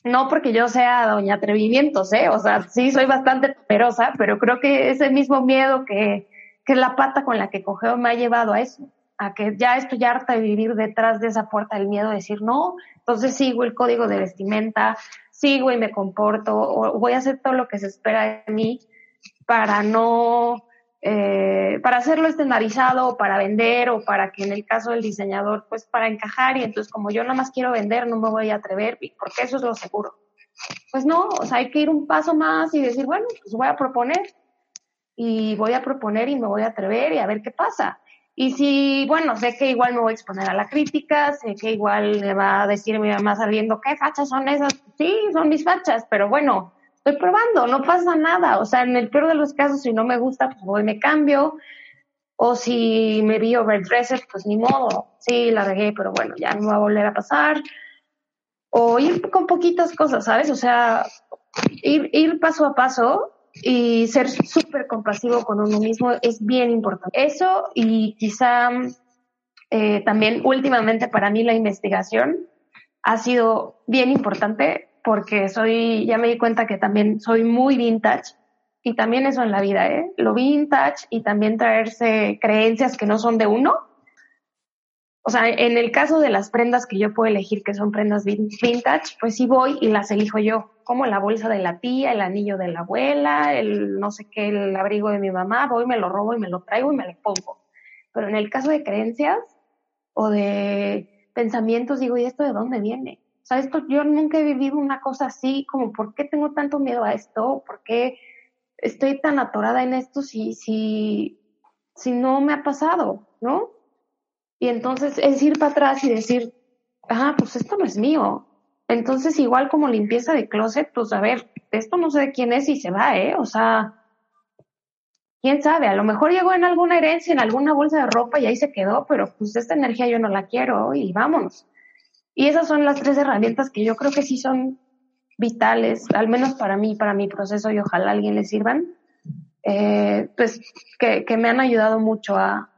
no porque yo sea doña atrevimientos, ¿eh? O sea, sí soy bastante temerosa, pero creo que ese mismo miedo que, que la pata con la que cogeo me ha llevado a eso, a que ya estoy harta de vivir detrás de esa puerta del miedo, de decir no, entonces sigo el código de vestimenta, sigo y me comporto, o voy a hacer todo lo que se espera de mí para no eh, para hacerlo estandarizado o para vender o para que en el caso del diseñador, pues para encajar y entonces como yo nada más quiero vender, no me voy a atrever porque eso es lo seguro. Pues no, o sea, hay que ir un paso más y decir, bueno, pues voy a proponer y voy a proponer y me voy a atrever y a ver qué pasa. Y si, bueno, sé que igual me voy a exponer a la crítica, sé que igual me va a decir mi mamá saliendo, ¿qué fachas son esas? Sí, son mis fachas, pero bueno, estoy probando, no pasa nada. O sea, en el peor de los casos, si no me gusta, pues voy, me cambio. O si me vi overdressed, pues ni modo. Sí, la regué, pero bueno, ya no va a volver a pasar. O ir con poquitas cosas, ¿sabes? O sea, ir, paso a paso y ser súper compasivo con uno mismo es bien importante. Eso y quizá eh, también últimamente para mí la investigación ha sido bien importante porque soy, ya me di cuenta que también soy muy vintage y también eso en la vida, ¿eh? Lo vintage y también traerse creencias que no son de uno. O sea, en el caso de las prendas que yo puedo elegir que son prendas vintage, pues sí voy y las elijo yo, como la bolsa de la tía, el anillo de la abuela, el no sé qué, el abrigo de mi mamá, voy, me lo robo y me lo traigo y me lo pongo. Pero en el caso de creencias o de pensamientos, digo, ¿y esto de dónde viene? Esto, yo nunca he vivido una cosa así, como, ¿por qué tengo tanto miedo a esto? ¿Por qué estoy tan atorada en esto si, si, si no me ha pasado, ¿no? Y entonces es ir para atrás y decir, ah, pues esto no es mío. Entonces, igual como limpieza de closet, pues a ver, esto no sé de quién es y se va, ¿eh? O sea, quién sabe, a lo mejor llegó en alguna herencia, en alguna bolsa de ropa y ahí se quedó, pero pues esta energía yo no la quiero y vámonos. Y esas son las tres herramientas que yo creo que sí son vitales, al menos para mí, para mi proceso y ojalá a alguien le sirvan, eh, pues que, me han ayudado mucho a,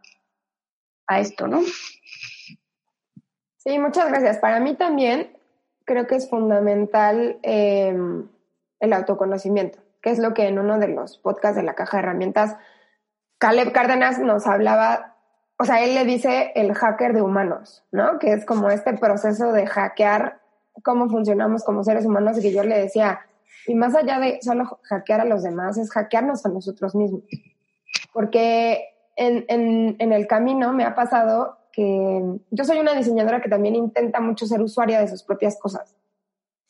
a esto, ¿no? Sí, muchas gracias. Para mí también creo que es fundamental em, el autoconocimiento, que es lo que en uno de los podcasts de la caja de herramientas, Caleb Cárdenas nos hablaba o sea, él le dice el hacker de humanos, ¿no? Que es como este proceso de hackear cómo funcionamos como seres humanos y que yo le decía, y más allá de solo hackear a los demás, es hackearnos a nosotros mismos. Porque en, en, en el camino me ha pasado que yo soy una diseñadora que también intenta mucho ser usuaria de sus propias cosas.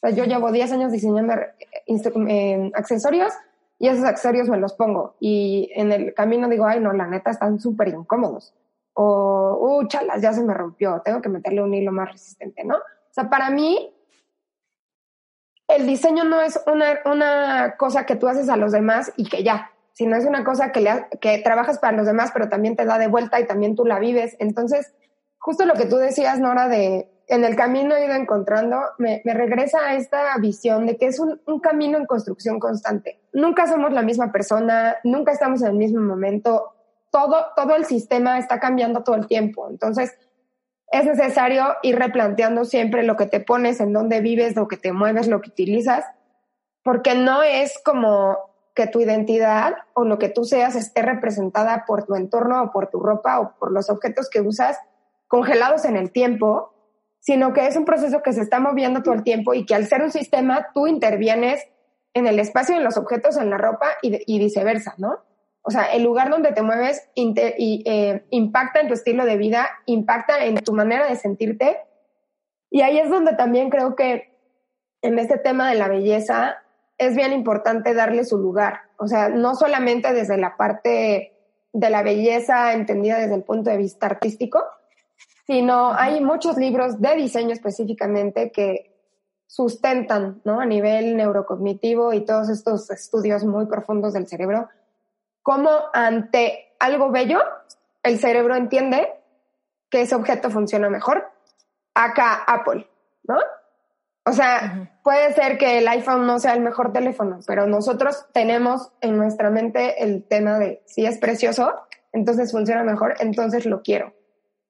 O sea, yo llevo 10 años diseñando eh, accesorios y esos accesorios me los pongo. Y en el camino digo, ay, no, la neta están súper incómodos. O, uh, chalas, ya se me rompió, tengo que meterle un hilo más resistente, ¿no? O sea, para mí, el diseño no es una, una cosa que tú haces a los demás y que ya, sino es una cosa que, le, que trabajas para los demás, pero también te da de vuelta y también tú la vives. Entonces, justo lo que tú decías, Nora, de en el camino he ido encontrando, me, me regresa a esta visión de que es un, un, camino en construcción constante. Nunca somos la misma persona, nunca estamos en el mismo momento, todo, todo el sistema está cambiando todo el tiempo. Entonces, es necesario ir replanteando siempre lo que te pones, en dónde vives, lo que te mueves, lo que utilizas, porque no es como que tu identidad o lo que tú seas esté representada por tu entorno o por tu ropa o por los objetos que usas congelados en el tiempo, sino que es un proceso que se está moviendo todo el tiempo y que al ser un sistema tú intervienes en el espacio, en los objetos, en la ropa y, viceversa, ¿no? O sea, el lugar donde te mueves y, eh, impacta en tu estilo de vida, impacta en tu manera de sentirte. Y ahí es donde también creo que en este tema de la belleza es bien importante darle su lugar. O sea, no solamente desde la parte de la belleza entendida desde el punto de vista artístico, sino hay muchos libros de diseño específicamente que sustentan, ¿no? A nivel neurocognitivo y todos estos estudios muy profundos del cerebro, cómo ante algo bello, el cerebro entiende que ese objeto funciona mejor. Acá Apple, ¿no? O sea, puede ser que el iPhone no sea el mejor teléfono, pero nosotros tenemos en nuestra mente el tema de si es precioso, entonces funciona mejor, entonces lo quiero.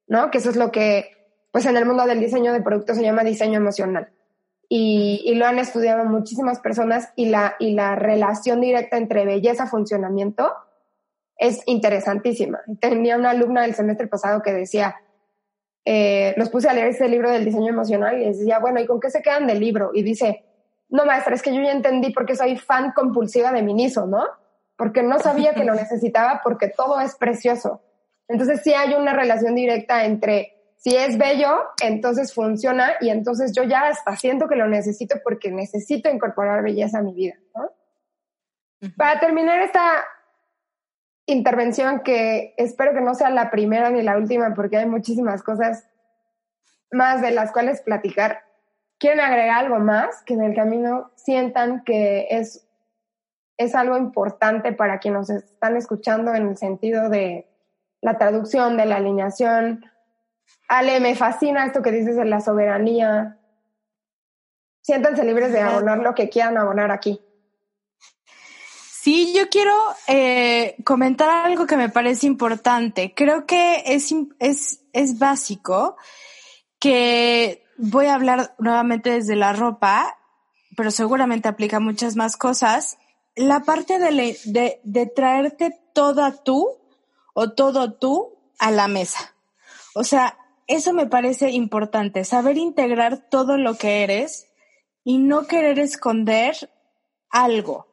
¿no? Que eso es lo que, pues en el mundo del diseño de productos se llama diseño emocional. Y, lo han estudiado muchísimas personas y la, y la relación directa entre belleza y funcionamiento es interesantísima. Tenía una alumna del semestre pasado que decía, eh, los puse a leer ese libro del diseño emocional y les decía, bueno, ¿y con qué se quedan del libro? Y dice, no, maestra, es que yo ya entendí por qué soy fan compulsiva de Miniso, ¿no? Porque no sabía que lo necesitaba porque todo es precioso. Entonces sí hay una relación directa entre si es bello, entonces funciona y entonces yo ya hasta siento que lo necesito porque necesito incorporar belleza a mi vida. Para terminar esta intervención que espero que no sea la primera ni la última porque hay muchísimas cosas más de las cuales platicar. ¿Quieren agregar algo más que en el camino sientan que es, es algo importante para quienes nos están escuchando en el sentido de la traducción, de la alineación. Ale, me fascina esto que dices de la soberanía. Siéntanse libres de abonar lo que quieran abonar aquí. Sí, yo quiero eh, comentar algo que me parece importante. Creo que es, es, es básico que voy a hablar nuevamente desde la ropa, pero seguramente aplica muchas más cosas. La parte de, de, de traerte toda tú o todo tú a la mesa. O sea, eso me parece importante, saber integrar todo lo que eres y no querer esconder algo.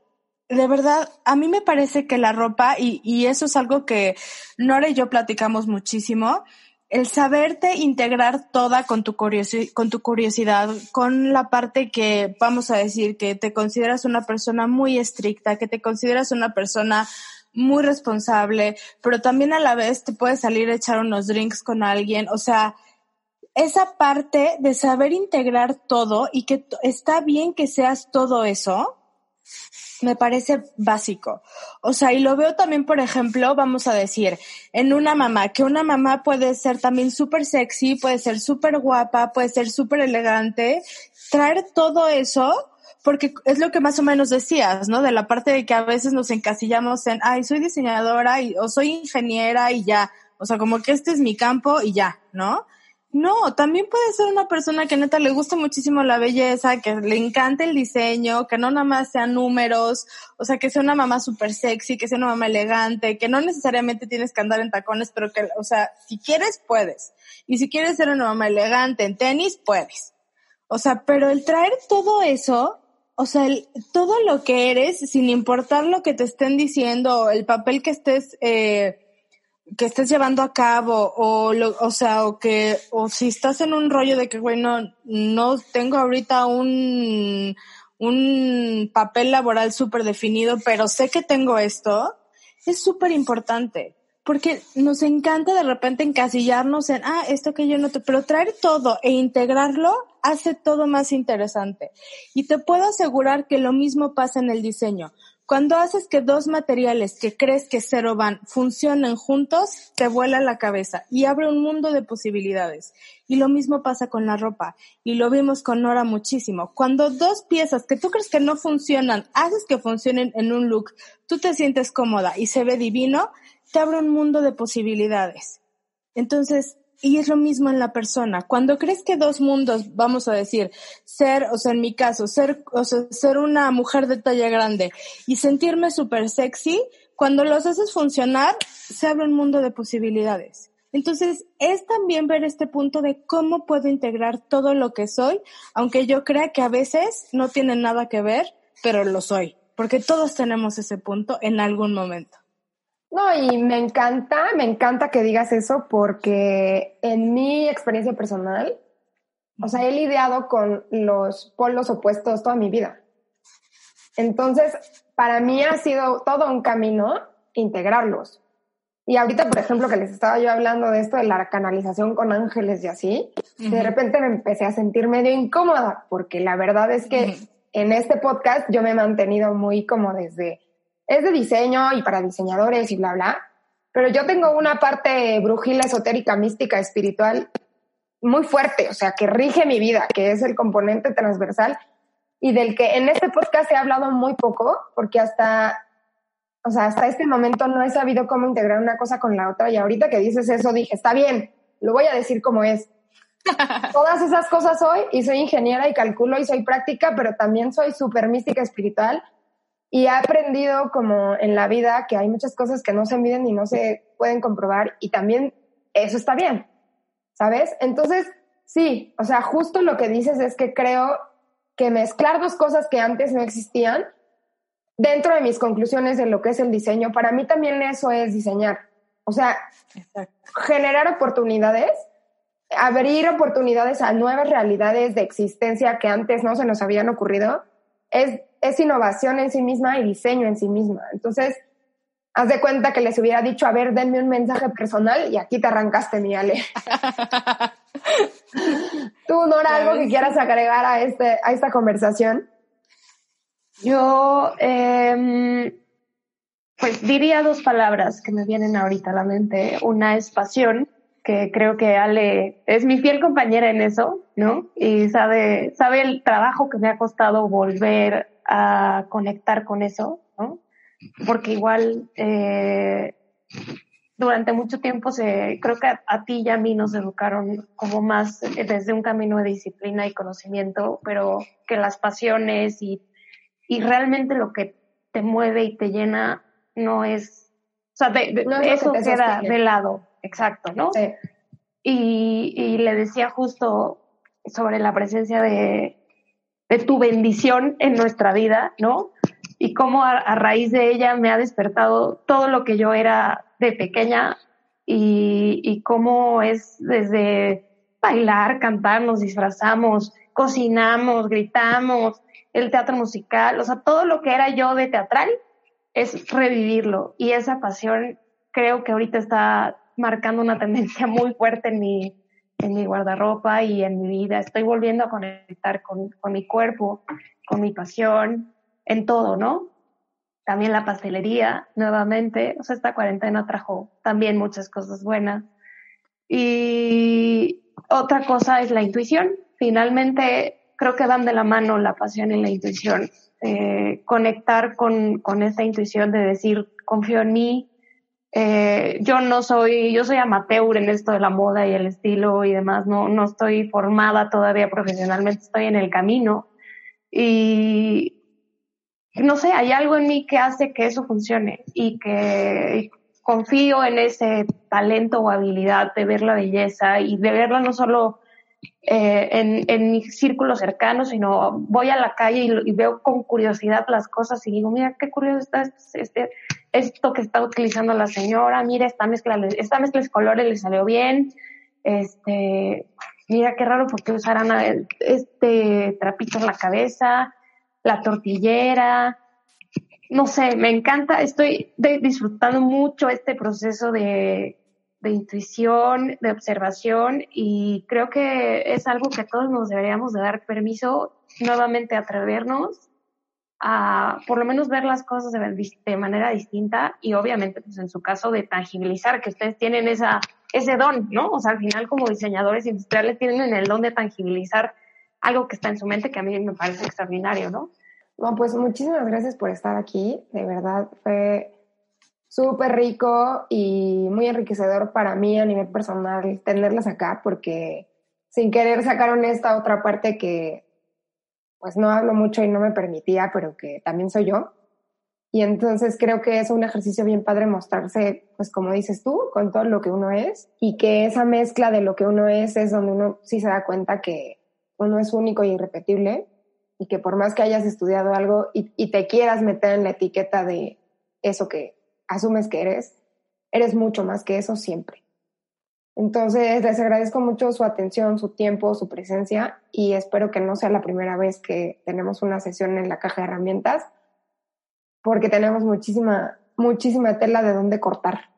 De verdad, a mí me parece que la ropa, y, y eso es algo que Nora y yo platicamos muchísimo, el saberte integrar toda con tu, con tu curiosidad, con la parte que, vamos a decir, que te consideras una persona muy estricta, que te consideras una persona muy responsable, pero también a la vez te puedes salir a echar unos drinks con alguien, o sea, esa parte de saber integrar todo y que está bien que seas todo eso, me parece básico. O sea, y lo veo también, por ejemplo, vamos a decir, en una mamá, que una mamá puede ser también súper sexy, puede ser súper guapa, puede ser súper elegante, traer todo eso porque es lo que más o menos decías, ¿no? De la parte de que a veces nos encasillamos en, ay, soy diseñadora y, o soy ingeniera y ya, o sea, como que este es mi campo y ya, ¿no? No, también puede ser una persona que neta le gusta muchísimo la belleza, que le encanta el diseño, que no nada más sean números, o sea, que sea una mamá súper sexy, que sea una mamá elegante, que no necesariamente tienes que andar en tacones, pero que, o sea, si quieres, puedes. Y si quieres ser una mamá elegante en tenis, puedes. O sea, pero el traer todo eso, o sea, el, todo lo que eres, sin importar lo que te estén diciendo, el papel que estés, eh, que estés llevando a cabo, o lo, o sea, o que, o si estás en un rollo de que, bueno, no tengo ahorita un, un papel laboral súper definido, pero sé que tengo esto, es súper importante. Porque nos encanta de repente encasillarnos en, ah, esto que yo no te, pero traer todo e integrarlo hace todo más interesante. Y te puedo asegurar que lo mismo pasa en el diseño. Cuando haces que dos materiales que crees que cero van funcionen juntos, te vuela la cabeza y abre un mundo de posibilidades. Y lo mismo pasa con la ropa. Y lo vimos con Nora muchísimo. Cuando dos piezas que tú crees que no funcionan, haces que funcionen en un look, tú te sientes cómoda y se ve divino, te abre un mundo de posibilidades. Entonces, y es lo mismo en la persona. Cuando crees que dos mundos, vamos a decir, ser, o sea, en mi caso, ser, o sea, ser una mujer de talla grande y sentirme súper sexy, cuando los haces funcionar, se abre un mundo de posibilidades. Entonces, es también ver este punto de cómo puedo integrar todo lo que soy, aunque yo crea que a veces no tiene nada que ver, pero lo soy, porque todos tenemos ese punto en algún momento. No, y me encanta, me encanta que digas eso porque en mi experiencia personal, o sea, he lidiado con los polos opuestos toda mi vida. Entonces, para mí ha sido todo un camino integrarlos. Y ahorita, por ejemplo, que les estaba yo hablando de esto de la canalización con ángeles y así, de repente me empecé a sentir medio incómoda, porque la verdad es que en este podcast yo me he mantenido muy como desde es de diseño y para diseñadores y bla, bla. Pero yo tengo una parte brujila, esotérica, mística, espiritual muy fuerte, o sea, que rige mi vida, que es el componente transversal y del que en este podcast he hablado muy poco, porque hasta, o sea, hasta este momento no he sabido cómo integrar una cosa con la otra y ahorita que dices eso dije, está bien, lo voy a decir como es. Todas esas cosas soy y soy ingeniera y calculo y soy práctica, pero también soy súper mística espiritual y he aprendido como en la vida que hay muchas cosas que no se miden y no se pueden comprobar y también eso está bien, ¿sabes? Entonces, sí, o sea, justo lo que dices es que creo que mezclar dos cosas que antes no existían dentro de mis conclusiones de lo que es el diseño, para mí también eso es diseñar. O sea, generar oportunidades, abrir oportunidades a nuevas realidades de existencia que antes no se nos habían ocurrido, es es innovación en sí misma y diseño en sí misma. Entonces, haz de cuenta que les hubiera dicho, a ver, denme un mensaje personal y aquí te arrancaste, mi Ale. Tú, Nora, algo que quieras agregar a, este, a esta conversación. Yo, em, pues diría dos palabras que me vienen ahorita a la mente. Una es pasión, que creo que Ale es mi fiel compañera en eso, ¿no? Y sabe, sabe el trabajo que me ha costado volver a conectar con eso, ¿no? Porque igual eh, durante mucho tiempo se, creo que a, ti y a mí nos educaron como más desde un camino de disciplina y conocimiento, pero que las pasiones y, y realmente lo que te mueve y te llena no es, o sea, eso queda de lado, exacto, ¿no? Y, y le decía justo sobre la presencia de, de tu bendición en nuestra vida, ¿no? Y cómo a, raíz de ella me ha despertado todo lo que yo era de pequeña y, y cómo es desde bailar, cantar, nos disfrazamos, cocinamos, gritamos, el teatro musical, o sea, todo lo que era yo de teatral es revivirlo y esa pasión creo que ahorita está marcando una tendencia muy fuerte en mi, en mi guardarropa y en mi vida. Estoy volviendo a conectar con, con mi cuerpo, con mi pasión, en todo, ¿no? También la pastelería, nuevamente. O sea, esta cuarentena trajo también muchas cosas buenas. Y otra cosa es la intuición. Finalmente, creo que van de la mano la pasión y la intuición. Eh, conectar con, con esta intuición de decir, confío en mí, eh, yo no soy, yo soy amateur en esto de la moda y el estilo y demás, no, no estoy formada todavía profesionalmente, estoy en el camino. Y no sé, hay algo en mí que hace que eso funcione y que confío en ese talento o habilidad de ver la belleza y de verla no solo eh, en, en mi círculo cercano, sino voy a la calle y, veo con curiosidad las cosas y digo, mira, qué curioso está este, este esto que está utilizando la señora, mira, esta mezcla, esta mezcla de colores le salió bien, este, mira qué raro porque usarán este trapito en la cabeza, la tortillera, no sé, me encanta, estoy disfrutando mucho este proceso de, de intuición, de observación y creo que es algo que todos nos deberíamos de dar permiso nuevamente atrevernos a por lo menos ver las cosas de, manera distinta y obviamente pues en su caso de tangibilizar que ustedes tienen esa ese don, ¿no? O sea, al final como diseñadores industriales tienen el don de tangibilizar algo que está en su mente que a mí me parece extraordinario, ¿no? No, pues muchísimas gracias por estar aquí, de verdad fue súper rico y muy enriquecedor para mí a nivel personal tenerlas acá porque sin querer sacaron esta otra parte que pues no hablo mucho y no me permitía, pero que también soy yo. Y entonces creo que es un ejercicio bien padre mostrarse, pues como dices tú, con todo lo que uno es y que esa mezcla de lo que uno es es donde uno sí se da cuenta que uno es único y irrepetible y que por más que hayas estudiado algo y, y te quieras meter en la etiqueta de eso que asumes que eres, eres mucho más que eso siempre. Entonces, les agradezco mucho su atención, su tiempo, su presencia y espero que no sea la primera vez que tenemos una sesión en la caja de herramientas porque tenemos muchísima, muchísima tela de dónde cortar.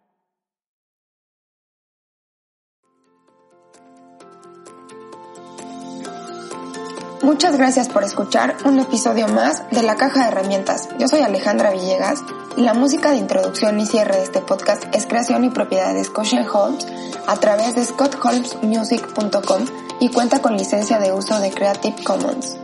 Muchas gracias por escuchar un episodio más de La Caja de Herramientas. Yo soy Alejandra Villegas y la música de introducción y cierre de este podcast es creación y propiedad de Scotian Holmes a través de scottholmesmusic.com y cuenta con licencia de uso de Creative Commons.